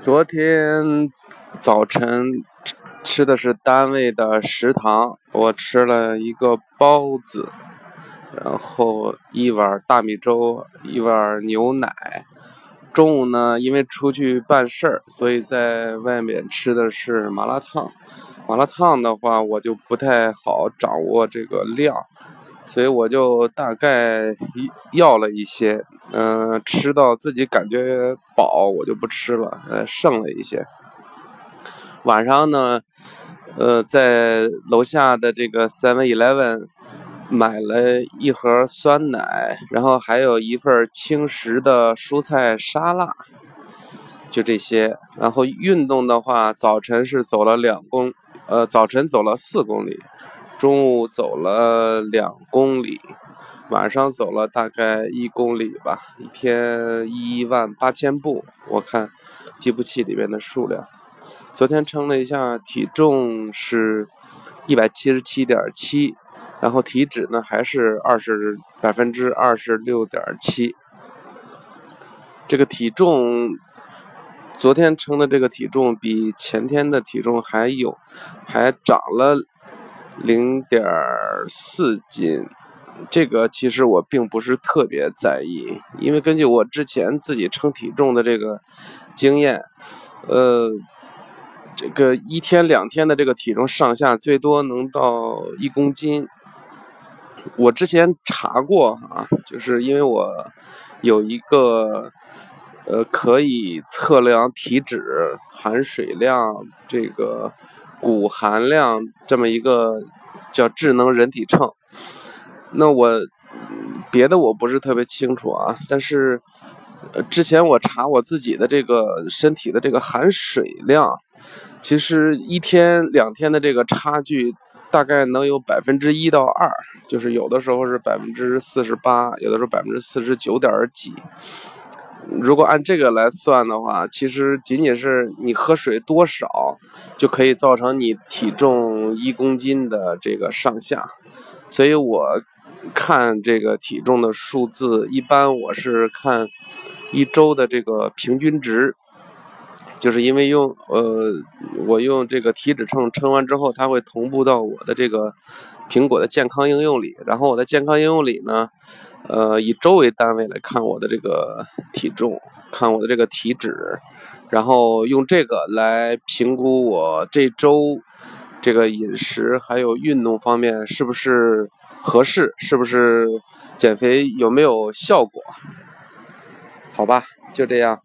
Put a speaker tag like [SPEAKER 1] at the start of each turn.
[SPEAKER 1] 昨天早晨吃的是单位的食堂，我吃了一个包子，然后一碗大米粥，一碗牛奶。中午呢，因为出去办事儿，所以在外面吃的是麻辣烫。麻辣烫的话，我就不太好掌握这个量。所以我就大概要了一些，嗯，吃到自己感觉饱，我就不吃了，呃，剩了一些。晚上呢，呃，在楼下的这个 Seven Eleven 买了一盒酸奶，然后还有一份轻食的蔬菜沙拉，就这些。然后运动的话，早晨是走了两公，呃，早晨走了四公里。中午走了两公里，晚上走了大概一公里吧，一天一万八千步。我看计步器里面的数量，昨天称了一下，体重是一百七十七点七，然后体脂呢还是二十百分之二十六点七。这个体重，昨天称的这个体重比前天的体重还有，还长了。零点四斤，这个其实我并不是特别在意，因为根据我之前自己称体重的这个经验，呃，这个一天两天的这个体重上下最多能到一公斤。我之前查过啊，就是因为我有一个呃可以测量体脂、含水量这个。骨含量这么一个叫智能人体秤，那我别的我不是特别清楚啊，但是之前我查我自己的这个身体的这个含水量，其实一天两天的这个差距大概能有百分之一到二，就是有的时候是百分之四十八，有的时候百分之四十九点几。如果按这个来算的话，其实仅仅是你喝水多少，就可以造成你体重一公斤的这个上下。所以我看这个体重的数字，一般我是看一周的这个平均值，就是因为用呃，我用这个体脂秤称完之后，它会同步到我的这个苹果的健康应用里，然后我的健康应用里呢。呃，以周为单位来看我的这个体重，看我的这个体脂，然后用这个来评估我这周这个饮食还有运动方面是不是合适，是不是减肥有没有效果？好吧，就这样。